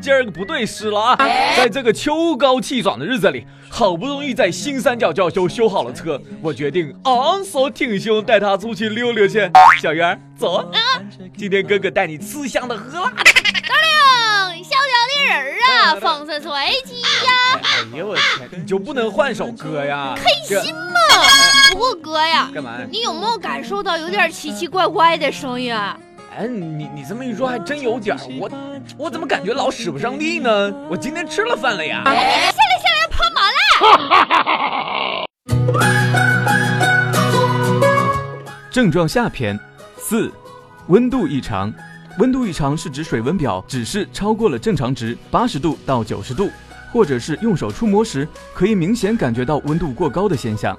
今儿个不对时了啊！在这个秋高气爽的日子里，好不容易在新三角教修修好了车，我决定昂首挺胸带他出去溜溜去。小圆，走啊！今天哥哥带你吃香的喝辣的。大亮，小小的人儿啊，风生水起呀！哎呀我天，你就不能换首歌呀？开心嘛！不过哥呀，干嘛？你有没有感受到有点奇奇怪怪的声音啊？哎，你你这么一说，还真有点儿。我我怎么感觉老使不上力呢？我今天吃了饭了呀。下来下来，跑马了。症状下篇四，温度异常。温度异常是指水温表指示超过了正常值八十度到九十度，或者是用手触摸时可以明显感觉到温度过高的现象。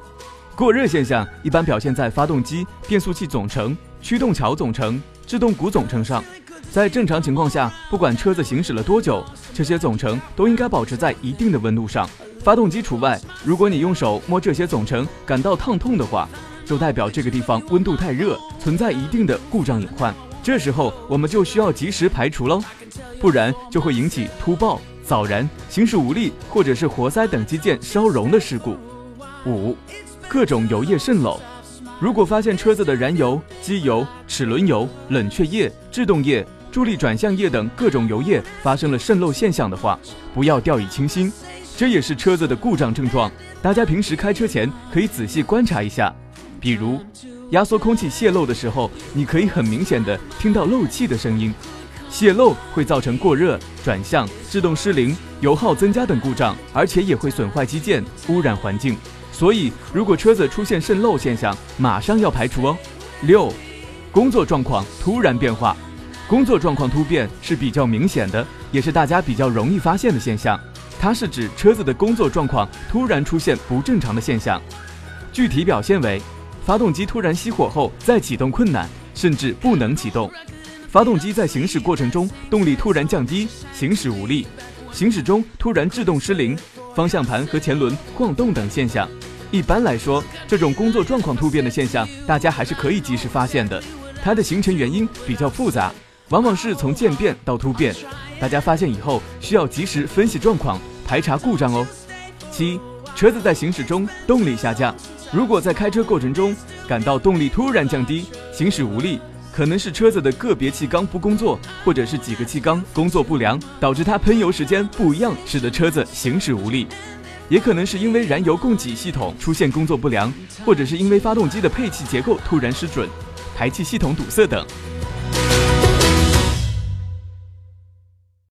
过热现象一般表现在发动机、变速器总成、驱动桥总成。制动鼓总成上，在正常情况下，不管车子行驶了多久，这些总成都应该保持在一定的温度上，发动机除外。如果你用手摸这些总成感到烫痛的话，就代表这个地方温度太热，存在一定的故障隐患。这时候我们就需要及时排除喽，不然就会引起突爆、早燃、行驶无力或者是活塞等机件烧熔的事故。五，各种油液渗漏。如果发现车子的燃油、机油、齿轮油、冷却液、制动液、助力转向液等各种油液发生了渗漏现象的话，不要掉以轻心，这也是车子的故障症状。大家平时开车前可以仔细观察一下，比如压缩空气泄漏的时候，你可以很明显的听到漏气的声音。泄漏会造成过热、转向、制动失灵、油耗增加等故障，而且也会损坏机件、污染环境。所以，如果车子出现渗漏现象，马上要排除哦。六，工作状况突然变化，工作状况突变是比较明显的，也是大家比较容易发现的现象。它是指车子的工作状况突然出现不正常的现象，具体表现为：发动机突然熄火后再启动困难，甚至不能启动；发动机在行驶过程中动力突然降低，行驶无力；行驶中突然制动失灵，方向盘和前轮晃动等现象。一般来说，这种工作状况突变的现象，大家还是可以及时发现的。它的形成原因比较复杂，往往是从渐变到突变。大家发现以后，需要及时分析状况，排查故障哦。七，车子在行驶中动力下降。如果在开车过程中感到动力突然降低，行驶无力，可能是车子的个别气缸不工作，或者是几个气缸工作不良，导致它喷油时间不一样，使得车子行驶无力。也可能是因为燃油供给系统出现工作不良，或者是因为发动机的配气结构突然失准、排气系统堵塞等。